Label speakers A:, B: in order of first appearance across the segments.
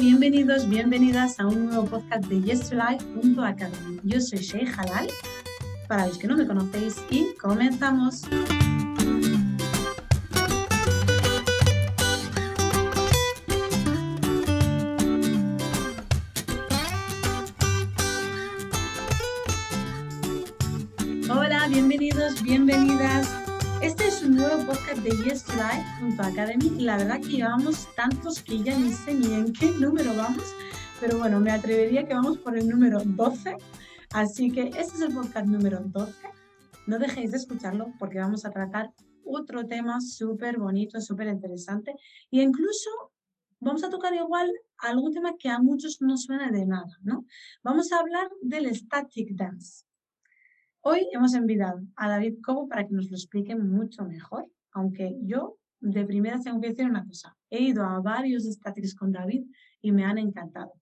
A: Bienvenidos, bienvenidas a un nuevo podcast de Yes Life. Yo soy Shea Halal, para los que no me conocéis, y comenzamos. Podcast de Yes to Life junto a Academy. La verdad que llevamos tantos que ya ni sé ni en qué número vamos, pero bueno, me atrevería que vamos por el número 12. Así que este es el podcast número 12. No dejéis de escucharlo porque vamos a tratar otro tema súper bonito, súper interesante e incluso vamos a tocar igual algún tema que a muchos no suena de nada, ¿no? Vamos a hablar del static dance. Hoy hemos invitado a David Cobo para que nos lo explique mucho mejor, aunque yo de primera tengo que decir una cosa. He ido a varios statics con David y me han encantado.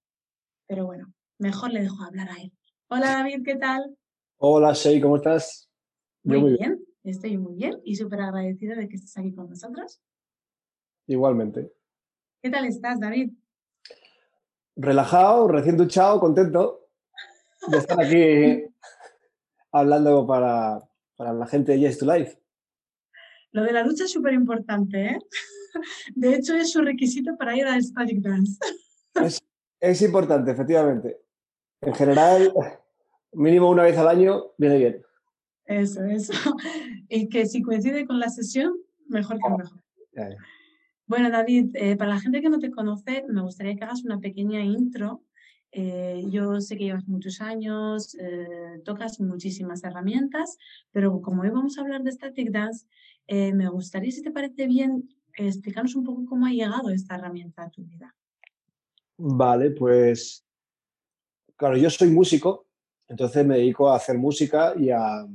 A: Pero bueno, mejor le dejo hablar a él. Hola David, ¿qué tal?
B: Hola Shei, ¿cómo estás?
A: Muy, muy bien. bien, estoy muy bien y súper agradecida de que estés aquí con nosotros.
B: Igualmente.
A: ¿Qué tal estás, David?
B: Relajado, recién duchado, contento de estar aquí hablando para, para la gente de Yes to Life.
A: Lo de la ducha es súper importante, ¿eh? De hecho, es un requisito para ir al Static Dance.
B: Es, es, importante, efectivamente. En general, mínimo una vez al año viene bien.
A: Eso, eso. Y que si coincide con la sesión, mejor que mejor. Bueno, David, eh, para la gente que no te conoce, me gustaría que hagas una pequeña intro eh, yo sé que llevas muchos años, eh, tocas muchísimas herramientas, pero como hoy vamos a hablar de Static Dance, eh, me gustaría, si te parece bien, explicarnos un poco cómo ha llegado esta herramienta a tu vida.
B: Vale, pues claro, yo soy músico, entonces me dedico a hacer música y a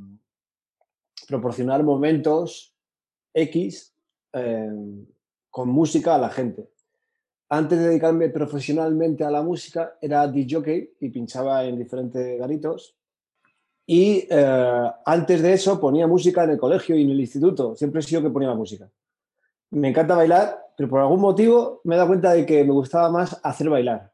B: proporcionar momentos X con música a la gente antes de dedicarme profesionalmente a la música, era DJ y pinchaba en diferentes garitos. Y eh, antes de eso ponía música en el colegio y en el instituto. Siempre he sido que ponía la música. Me encanta bailar, pero por algún motivo me he dado cuenta de que me gustaba más hacer bailar.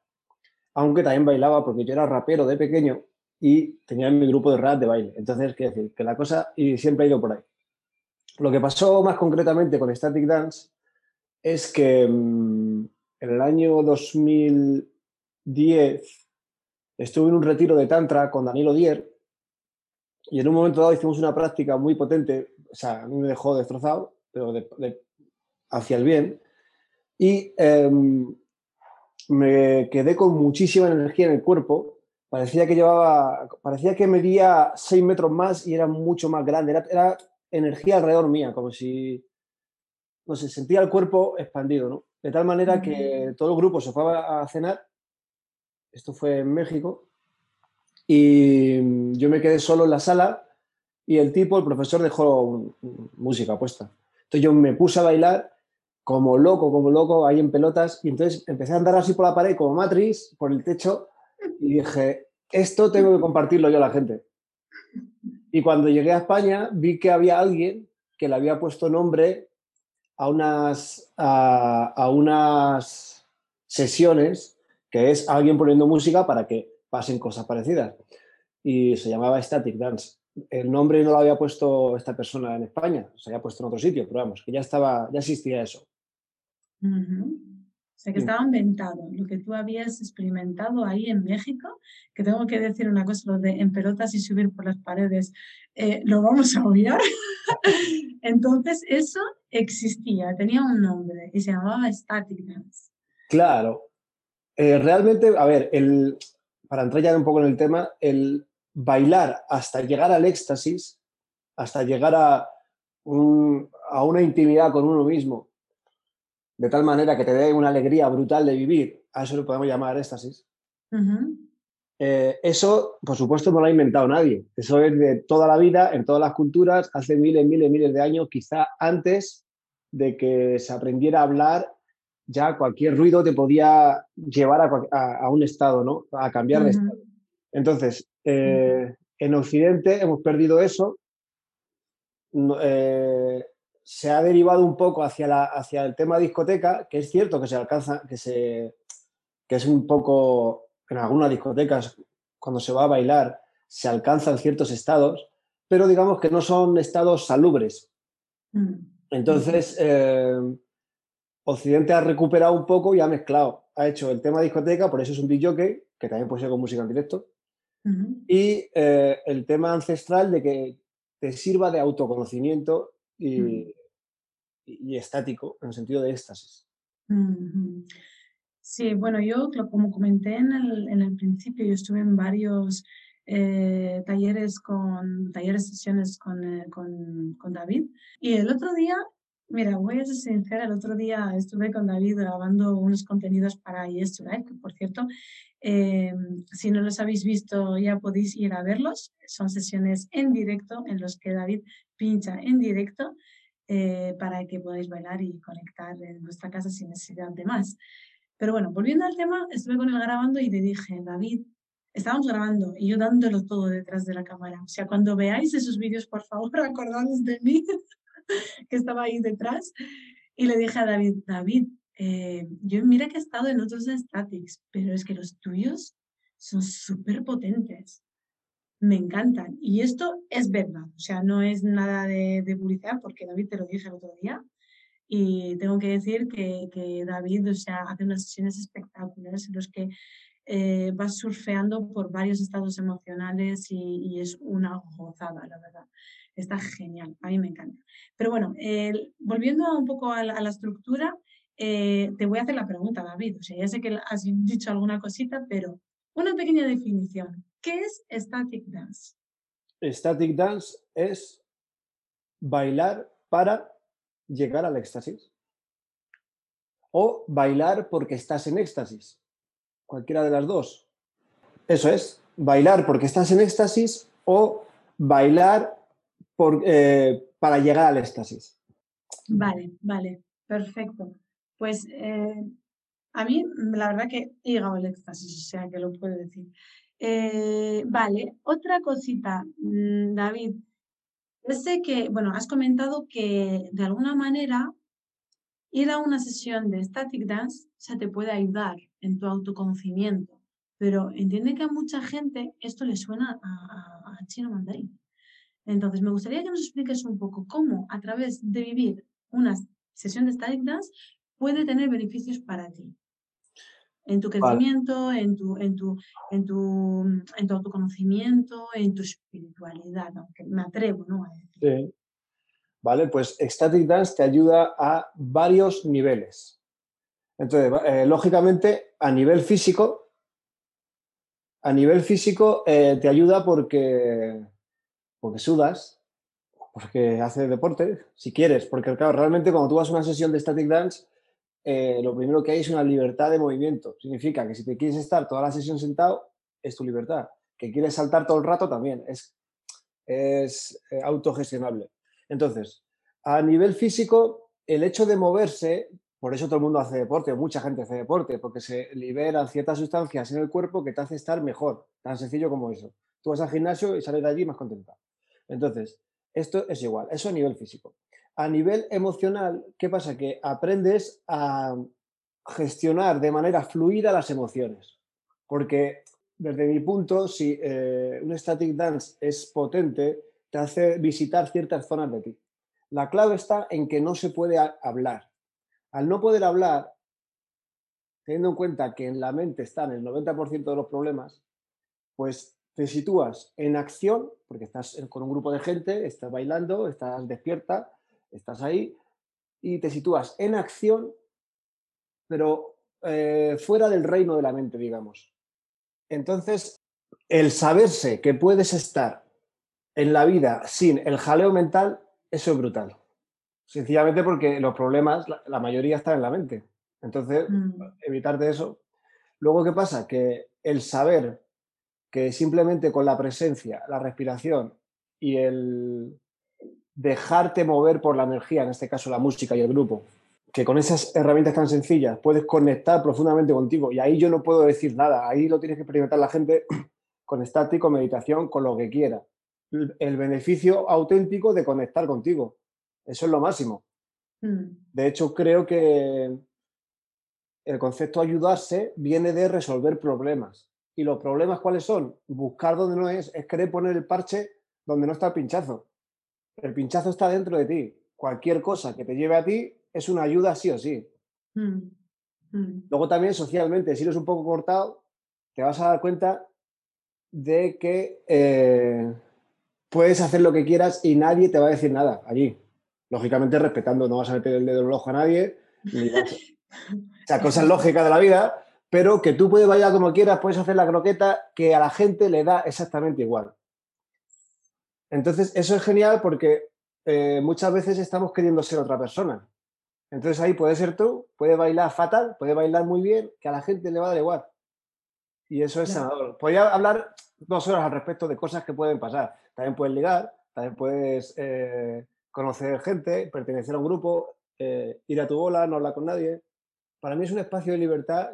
B: Aunque también bailaba porque yo era rapero de pequeño y tenía mi grupo de rap de baile. Entonces, quiero decir, que la cosa y siempre ha ido por ahí. Lo que pasó más concretamente con Static Dance es que mmm, en el año 2010 estuve en un retiro de Tantra con Danilo Dier y en un momento dado hicimos una práctica muy potente, o sea, a mí me dejó destrozado, pero hacia el bien, y em, me quedé con muchísima energía en el cuerpo, parecía que llevaba, parecía que medía 6 metros más y era mucho más grande, era, era energía alrededor mía, como si, no sé, sentía el cuerpo expandido, ¿no? De tal manera que todo el grupo se fue a cenar, esto fue en México, y yo me quedé solo en la sala y el tipo, el profesor, dejó música puesta. Entonces yo me puse a bailar como loco, como loco, ahí en pelotas, y entonces empecé a andar así por la pared como Matrix, por el techo, y dije, esto tengo que compartirlo yo a la gente. Y cuando llegué a España vi que había alguien que le había puesto nombre a unas, a, unas sesiones que es alguien poniendo música para que pasen cosas parecidas. Y se llamaba Static Dance. El nombre no lo había puesto esta persona en España, se había puesto en otro sitio, pero vamos, que ya estaba, ya existía eso.
A: O sea, que estaba inventado, lo que tú habías experimentado ahí en México, que tengo que decir una cosa, lo de en pelotas y subir por las paredes, eh, lo vamos a obviar. Entonces, eso existía, tenía un nombre y se llamaba Static Dance.
B: Claro. Eh, realmente, a ver, el, para entrar ya un poco en el tema, el bailar hasta llegar al éxtasis, hasta llegar a, a una intimidad con uno mismo, de tal manera que te dé una alegría brutal de vivir, a eso lo podemos llamar éxtasis. Eh, eso, por supuesto, no lo ha inventado nadie. Eso es de toda la vida, en todas las culturas, hace miles, miles, miles de años, quizá antes de que se aprendiera a hablar, ya cualquier ruido te podía llevar a, un estado, ¿no? A cambiar de estado. Entonces, eh, en Occidente hemos perdido eso. Eh, se ha derivado un poco hacia, la, hacia el tema discoteca, que es cierto que se alcanza, que se que es un poco, en algunas discotecas, cuando se va a bailar, se alcanzan ciertos estados, pero digamos que no son estados salubres. Mm. Entonces, eh, Occidente ha recuperado un poco y ha mezclado. Ha hecho el tema discoteca, por eso es un DJ, que también puede ser con música en directo. Y eh, el tema ancestral de que te sirva de autoconocimiento y, y, estático, en el sentido de éxtasis.
A: Sí, bueno, yo como comenté en el, en el principio, yo estuve en varios eh, talleres con talleres sesiones con, eh, con, con, David y el otro día Mira, voy a ser sincera, el otro día estuve con David grabando unos contenidos para Yes Live, que por cierto, em, si no los habéis visto ya podéis ir a verlos. Son sesiones en directo en los que David pincha en directo eh, para que podáis bailar y conectar en vuestra casa sin necesidad de más. Pero bueno, volviendo al tema, estuve con él grabando y le dije, David, estábamos grabando y yo dándolo todo detrás de la cámara. O sea, cuando veáis esos vídeos, por favor, acordaos de mí. que estaba ahí detrás. Y le dije a David, David, eh, yo mira que he estado en otros statics, pero es que los tuyos son súper potentes. Me encantan. Y esto es verdad. O sea, no es nada de, de, publicidad, porque David te lo dije el otro día. Y tengo que decir que, David, o sea, hace unas sesiones espectaculares en los que eh, vas surfeando por varios estados emocionales y, y, es una gozada, la verdad. Está genial, a mí me encanta. Pero bueno, volviendo un poco a la, estructura, eh, te voy a hacer la pregunta, David. O sea, ya sé que has dicho alguna cosita, pero una pequeña definición. ¿Qué es static dance?
B: Static dance es bailar para llegar al éxtasis. O bailar porque estás en éxtasis. Cualquiera de las dos. Eso es, bailar porque estás en éxtasis o bailar eh, para llegar al éxtasis.
A: Vale, vale, perfecto. Pues eh, a mí la verdad que he llegado al éxtasis, o sea que lo puedo decir. Eh, vale, otra cosita, mm, David. Sé que, bueno, has comentado que de alguna manera ir a una sesión de static dance se te puede ayudar en tu autoconocimiento, pero entiende que a mucha gente esto le suena a chino mandarín. Entonces, me gustaría que nos expliques un poco cómo a través de vivir una sesión de static dance puede tener beneficios para ti. En tu crecimiento, en, tu, en, tu, en, tu, en tu autoconocimiento, en tu espiritualidad, aunque me atrevo ¿no? a decir.
B: Sí. Vale, pues Static Dance te ayuda a varios niveles. Entonces, eh, lógicamente, a nivel físico, a nivel físico eh, te ayuda porque porque sudas, porque haces deporte, si quieres, porque claro, realmente cuando tú vas a una sesión de static dance, eh, lo primero que hay es una libertad de movimiento. Significa que si te quieres estar toda la sesión sentado, es tu libertad. Que quieres saltar todo el rato también, es, es eh, autogestionable. Entonces, a nivel físico, el hecho de moverse, por eso todo el mundo hace deporte, mucha gente hace deporte, porque se liberan ciertas sustancias en el cuerpo que te hace estar mejor, tan sencillo como eso. Tú vas al gimnasio y sales de allí más contenta. Entonces, esto es igual, eso a nivel físico. A nivel emocional, ¿qué pasa? Que aprendes a gestionar de manera fluida las emociones. Porque desde mi punto, si eh, un static dance es potente, te hace visitar ciertas zonas de ti. La clave está en que no se puede hablar. Al no poder hablar, teniendo en cuenta que en la mente están el 90% de los problemas, pues te sitúas en acción, porque estás con un grupo de gente, estás bailando, estás despierta, estás ahí, y te sitúas en acción, pero eh, fuera del reino de la mente, digamos. Entonces, el saberse que puedes estar en la vida sin el jaleo mental, eso es brutal. Sencillamente porque los problemas, la, mayoría están en la mente. Entonces, mm. evitarte eso. Luego, ¿qué pasa? Que el saber que simplemente con la presencia, la respiración y el dejarte mover por la energía, en este caso la música y el grupo, que con esas herramientas tan sencillas puedes conectar profundamente contigo. Y ahí yo no puedo decir nada, ahí lo tienes que experimentar la gente con estático, meditación, con lo que quiera. El beneficio auténtico de conectar contigo. Eso es lo máximo. Mm. De hecho, creo que el concepto ayudarse viene de resolver problemas. ¿Y los problemas cuáles son? Buscar donde no es, es querer poner el parche donde no está el pinchazo. El pinchazo está dentro de ti. Cualquier cosa que te lleve a ti es una ayuda sí o sí. Mm, mm. Luego también socialmente, si eres un poco cortado, te vas a dar cuenta de que eh, puedes hacer lo que quieras y nadie te va a decir nada allí. Lógicamente respetando, no vas a meter el dedo en el ojo a nadie, ni o sea, cosas lógicas de la vida, pero que tú puedes bailar como quieras, puedes hacer la croqueta que a la gente le da exactamente igual. Entonces, eso es genial porque eh, muchas veces estamos queriendo ser otra persona. Entonces ahí puede ser tú, puede bailar fatal, puede bailar muy bien, que a la gente le va a dar igual. Y eso es sanador. Podría hablar dos horas al respecto de cosas que pueden pasar. También puedes ligar, también puedes eh, conocer gente, pertenecer a un grupo, eh, ir a tu bola, no hablar con nadie. Para mí es un espacio de libertad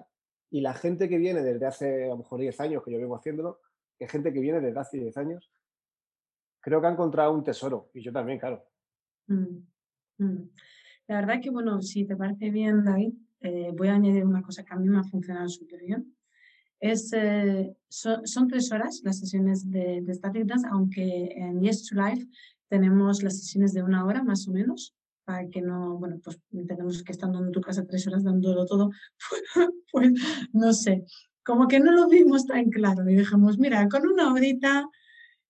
B: y la gente que viene desde hace a lo mejor 10 años, que yo vengo haciéndolo, que gente que viene desde hace 10 años, creo que ha encontrado un tesoro. Y yo también, claro. Mm,
A: mm. La verdad que, bueno, si te parece bien, David, eh, voy a añadir una cosa que a mí me ha funcionado súper bien. Es, eh, son, tres horas las sesiones de, de Static Dance, aunque en Yes to Life tenemos las sesiones de una hora más o menos, para que no, bueno, pues tenemos que estando en tu casa tres horas dándolo todo, pues no sé, como que no lo vimos tan claro y dejamos, mira, con una horita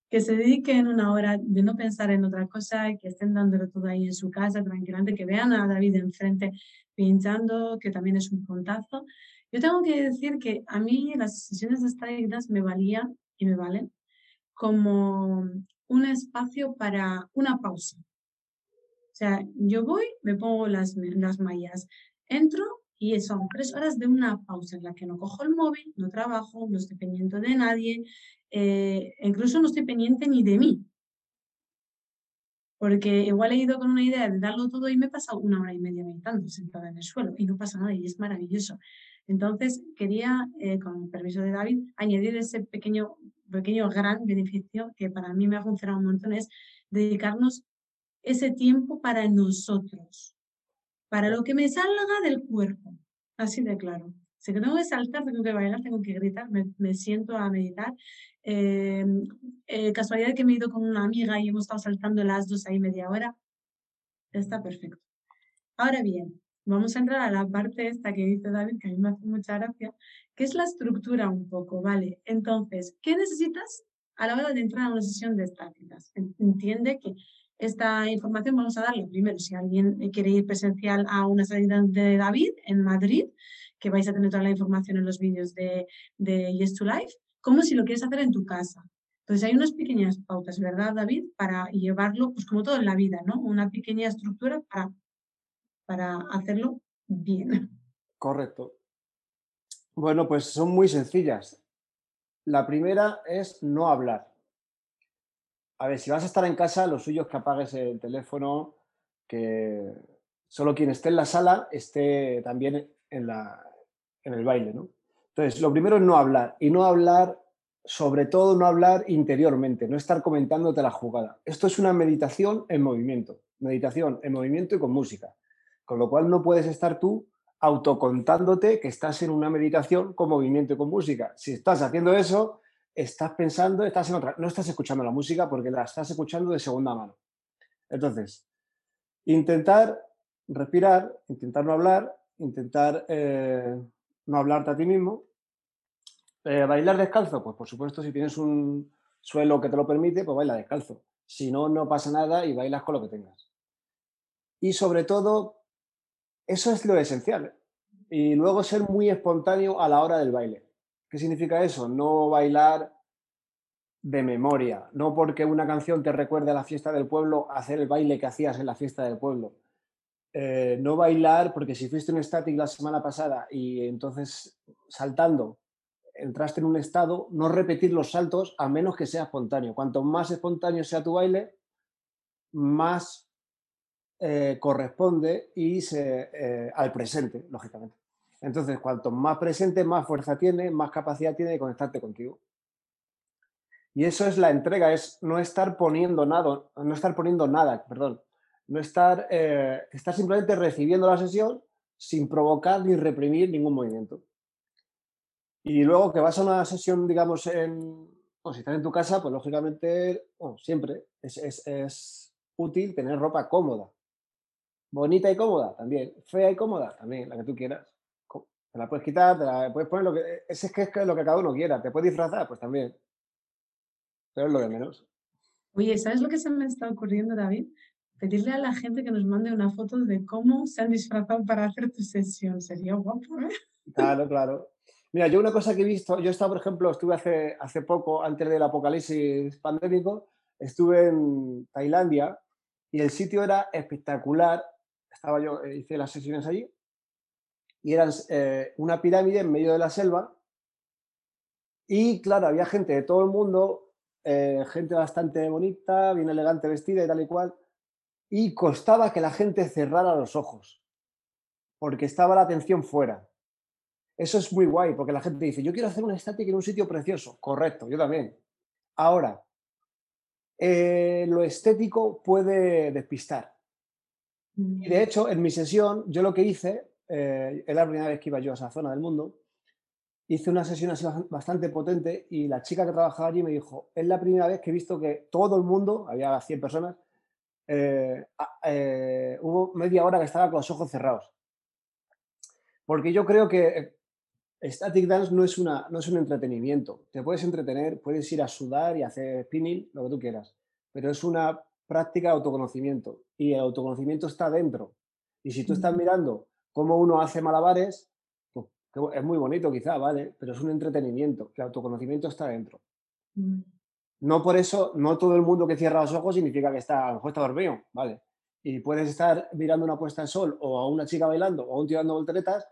A: que se dediquen una hora de no pensar en otra cosa, que estén dándolo todo ahí en su casa tranquilamente, que vean a David enfrente pinchando, que también es un puntazo. Yo tengo que decir que a mí las sesiones de estadísticas me valían y me valen como un espacio para una pausa. O sea, yo voy, me pongo las, las mallas, entro y son tres horas de una pausa en la que no cojo el móvil, no trabajo, no estoy pendiente de nadie, eh, incluso no estoy pendiente ni de mí. Porque igual he ido con una idea de darlo todo y me he pasado una hora y media meditando sentada en el suelo y no pasa nada y es maravilloso. Entonces quería, eh, con permiso de David, añadir ese pequeño, pequeño gran beneficio que para mí me ha funcionado un montón, es dedicarnos ese tiempo para nosotros, para lo que me salga del cuerpo, así de claro. Sé que tengo que saltar, tengo que bailar, tengo que gritar, me, siento a meditar. Eh, eh, casualidad que me he ido con una amiga y hemos estado saltando las dos ahí media hora. Está perfecto. Ahora bien, vamos a entrar a la parte esta que dice David, que a mí me hace mucha gracia, que es la estructura un poco, ¿vale? Entonces, ¿qué necesitas a la hora de entrar a una sesión de estáticas? Entiende que esta información vamos a darle primero si alguien quiere ir presencial a una salida de David en Madrid, que vais a tener toda la información en los vídeos de, de Yes to Life, como si lo quieres hacer en tu casa. Entonces hay unas pequeñas pautas, ¿verdad, David? Para llevarlo, pues como todo en la vida, ¿no? Una pequeña estructura para, para hacerlo bien.
B: Correcto. Bueno, pues son muy sencillas. La primera es no hablar. A ver, si vas a estar en casa, lo suyo es que apagues el teléfono, que solo quien esté en la sala esté también en, la, en el baile, ¿no? Entonces, lo primero es no hablar y no hablar, sobre todo no hablar interiormente, no estar comentándote la jugada. Esto es una meditación en movimiento, meditación en movimiento y con música, con lo cual no puedes estar tú autocontándote que estás en una meditación con movimiento y con música. Si estás haciendo eso, estás pensando, estás en otra, no estás escuchando la música porque la estás escuchando de segunda mano. Entonces, intentar respirar, intentar no hablar, intentar eh, no hablarte a ti mismo. Eh, ¿Bailar descalzo? Pues por supuesto, si tienes un suelo que te lo permite, pues baila descalzo. Si no, no pasa nada y bailas con lo que tengas. Y sobre todo, eso es lo esencial. Y luego ser muy espontáneo a la hora del baile. ¿Qué significa eso? No bailar de memoria, no porque una canción te recuerde a la fiesta del pueblo, hacer el baile que hacías en la fiesta del pueblo eh, no bailar, porque si fuiste un static la semana pasada y entonces saltando entraste en un estado, no repetir los saltos a menos que sea espontáneo. Cuanto más espontáneo sea tu baile, más eh, corresponde y eh, al presente, lógicamente. Entonces, cuanto más presente, más fuerza tiene, más capacidad tiene de conectarte contigo. Y eso es la entrega, es no estar poniendo nada, no estar poniendo nada, perdón, no estar, eh, estar simplemente recibiendo la sesión sin provocar ni reprimir ningún movimiento. Y luego que vas a una sesión, digamos, en, o si estás en tu casa, pues lógicamente, siempre es, es, es, útil tener ropa cómoda. Bonita y cómoda también. Fea y cómoda también, la que tú quieras. Te la puedes quitar, te la puedes poner lo que... Es, es que es lo que cada uno quiera. ¿Te puedes disfrazar? Pues también. Pero es lo de menos.
A: Oye, ¿sabes lo que se me está ocurriendo, David? Pedirle a la gente que nos mande una foto de cómo se han disfrazado para hacer tu sesión. Sería guapo, ¿eh?
B: Claro, claro. Mira, yo una cosa que he visto, yo estaba, por ejemplo, estuve hace, hace poco, antes del apocalipsis pandémico, estuve en Tailandia y el sitio era espectacular. Estaba yo, eh, hice las sesiones allí y eran eh, una pirámide en medio de la selva y claro, había gente de todo el mundo, eh, gente bastante bonita, bien elegante vestida y tal y cual, y costaba que la gente cerrara los ojos porque estaba la atención fuera. Eso es muy guay, porque la gente dice, yo quiero hacer una estática en un sitio precioso. Correcto, yo también. Ahora, eh, lo estético puede despistar. Y de mm. hecho, en mi sesión, yo lo que hice, eh, es la primera vez que iba yo a esa zona del mundo, hice una sesión así bastante potente y la chica que trabajaba allí me dijo, es la primera vez que he visto que todo el mundo, había 100 personas, eh, hubo media hora que estaba con los ojos cerrados. Porque yo creo que Static Dance no es, una, no es un entretenimiento. Te puedes entretener, puedes ir a sudar y hacer spinning, lo que tú quieras, pero es una práctica de autoconocimiento y el autoconocimiento está dentro. Y si tú estás mirando cómo uno hace malabares, pues, es muy bonito quizá, ¿vale? Pero es un entretenimiento, el autoconocimiento está dentro. Mm. No por eso, no todo el mundo que cierra los ojos significa que está, a lo mejor está dormido, ¿vale? Y puedes estar mirando una puesta de sol o a una chica bailando o a un tío dando volteretas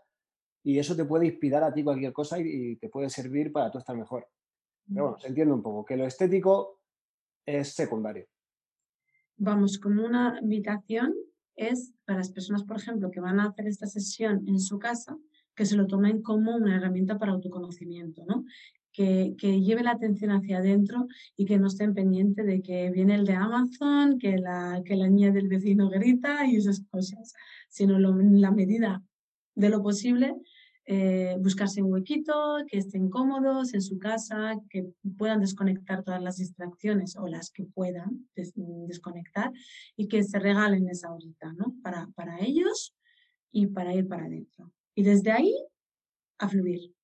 B: y eso te puede inspirar a ti cualquier cosa y, te puede servir para tú estar mejor. Pero bueno, se entiende un poco que lo estético es secundario.
A: Vamos, como una invitación es para las personas, por ejemplo, que van a hacer esta sesión en su casa, que se lo tomen como una herramienta para autoconocimiento, ¿no? Que, que, lleve la atención hacia adentro y que no estén pendientes de que viene el de Amazon, que la, que la niña del vecino grita y esas cosas, sino la medida de lo posible, eh, buscarse un huequito, que estén cómodos en su casa, que puedan desconectar todas las distracciones o las que puedan desconectar y que se regalen esa horita, ¿no? Para, para ellos y para ir para adentro. Y desde ahí a fluir.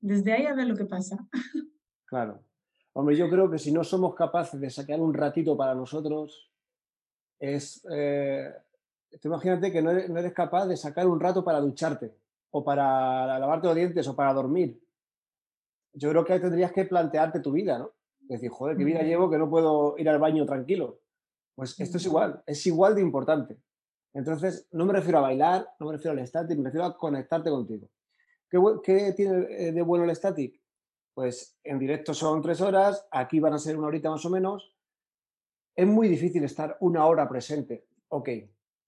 A: Desde ahí a ver lo que pasa.
B: Claro. Hombre, yo creo que si no somos capaces de sacar un ratito para nosotros, es, eh, imagínate que no eres, capaz de sacar un rato para ducharte, o para lavarte los dientes, o para dormir. Yo creo que tendrías que plantearte tu vida, ¿no? Decir, joder, qué vida llevo que no puedo ir al baño tranquilo. Pues esto es igual, es igual de importante. Entonces, no me refiero a bailar, no me refiero al static, me refiero a conectarte contigo. ¿Qué, qué tiene eh, de bueno el static? Pues en directo son tres horas, aquí van a ser una horita más o menos. Es muy difícil estar una hora presente. Ok,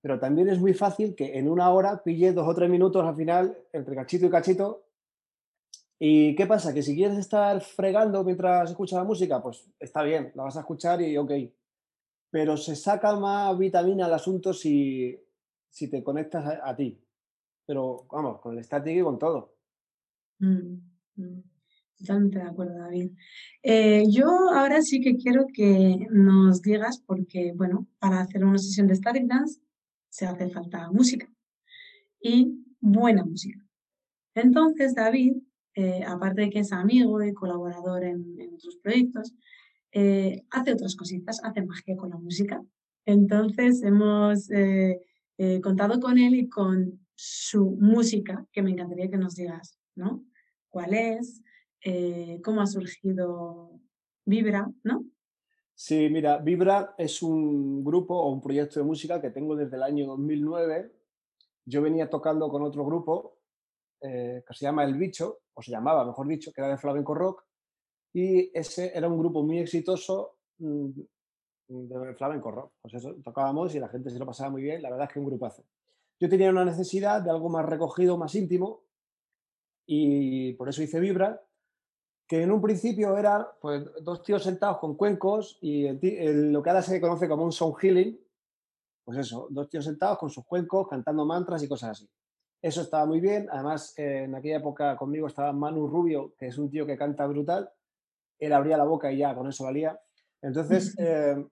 B: pero también es muy fácil que en una hora pille dos o tres minutos al final entre cachito y cachito. ¿Y qué pasa? Que si quieres estar fregando mientras escuchas la música, pues está bien, la vas a escuchar y ok. Pero se saca más vitamina al asunto si, si te conectas a, ti. Pero vamos, con el estático y con todo.
A: Mm, mm. Totalmente de acuerdo, David. Eh, yo ahora sí que quiero que nos digas, porque, bueno, para hacer una sesión de Static Dance se hace falta música y buena música. Entonces, David, eh, aparte de que es amigo y colaborador en, otros proyectos, eh, hace otras cositas, hace magia con la música. Entonces, hemos eh, contado con él y con su música, que me encantaría que nos digas, ¿no? ¿Cuál es? ¿Cómo ha surgido Vibra, ¿no?
B: Sí, mira, Vibra es un grupo o un proyecto de música que tengo desde el año 2009. Yo venía tocando con otro grupo eh, que se llama El Bicho, o se llamaba, mejor dicho, que era de flamenco rock, y ese era un grupo muy exitoso mm, de flamenco rock. Pues eso, tocábamos y la gente se lo pasaba muy bien, la verdad es que un grupazo. Yo tenía una necesidad de algo más recogido, más íntimo, y por eso hice Vibra, que en un principio era pues, dos tíos sentados con cuencos y lo que ahora se conoce como un sound healing, pues eso, dos tíos sentados con sus cuencos, cantando mantras y cosas así. Eso estaba muy bien. Además, eh, en aquella época conmigo estaba Manu Rubio, que es un tío que canta brutal. Él abría la boca y ya con eso valía. Entonces, eh,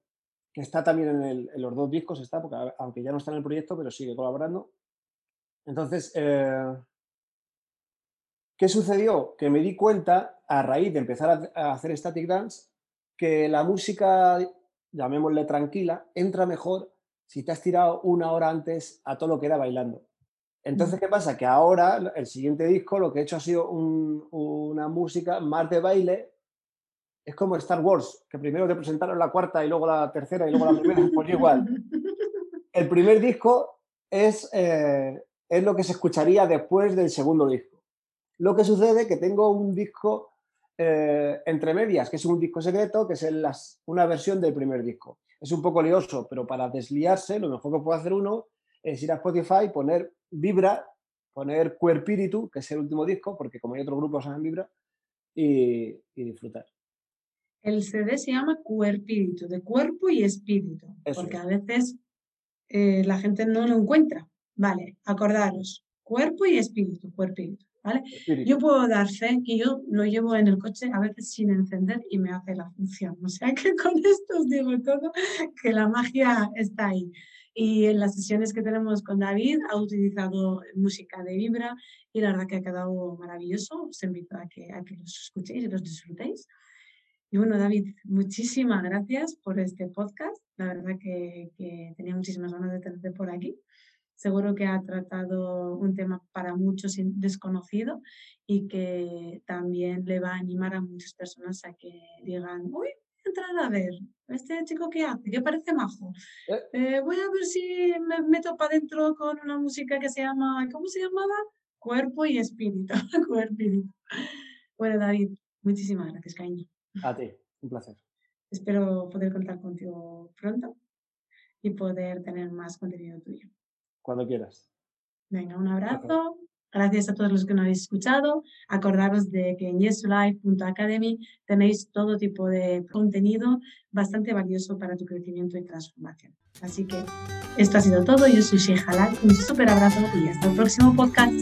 B: que está también en, los dos discos, está, porque aunque ya no está en el proyecto, pero sigue colaborando. Entonces, eh, ¿qué sucedió? Que me di cuenta, a raíz de empezar a, hacer Static Dance, que la música, llamémosle tranquila, entra mejor si te has tirado una hora antes a todo lo que era bailando. Entonces, ¿qué pasa? Que ahora, el siguiente disco, lo que he hecho ha sido una música más de baile. Es como Star Wars, que primero te presentaron la cuarta y luego la tercera y luego la primera, pues igual. El primer disco es, eh, es lo que se escucharía después del segundo disco. Lo que sucede es que tengo un disco eh, entre medias, que es un disco secreto, que es una versión del primer disco. Es un poco lioso, pero para desliarse, lo mejor que puede hacer uno es ir a Spotify, poner Vibra, poner Cuerpíritu, que es el último disco, porque como hay otros grupos en Vibra, y, disfrutar.
A: El CD se llama Cuerpíritu, de cuerpo y espíritu, porque a veces eh, la gente no lo encuentra. Vale, acordaros, cuerpo y espíritu, cuerpíritu. ¿Vale? Yo puedo dar fe que yo lo llevo en el coche a veces sin encender y me hace la función. O sea que con esto os digo todo, que la magia está ahí. Y en las sesiones que tenemos con David ha utilizado música de Vibra y la verdad que ha quedado maravilloso. Os invito a que, a que los escuchéis y los disfrutéis. Y bueno, David, muchísimas gracias por este podcast. La verdad que, que tenía muchísimas ganas de tenerte por aquí. Seguro que ha tratado un tema para muchos desconocido y que también le va a animar a muchas personas a que digan, uy, entrar a ver, este chico que hace, que parece majo. Eh. Eh, voy a ver si me meto para adentro con una música que se llama, ¿cómo se llamaba? Cuerpo y espíritu. Cuerpo Bueno, David, muchísimas gracias, cariño.
B: A ti, un placer.
A: Espero poder contar contigo pronto y poder tener más contenido tuyo.
B: Cuando quieras.
A: Venga, un abrazo. Gracias a todos los que nos habéis escuchado. Acordaros de que en yesulife.academy tenéis todo tipo de contenido bastante valioso para tu crecimiento y transformación. Así que esto ha sido todo. Yo soy Sheikh Halal. Un súper abrazo y hasta el próximo podcast.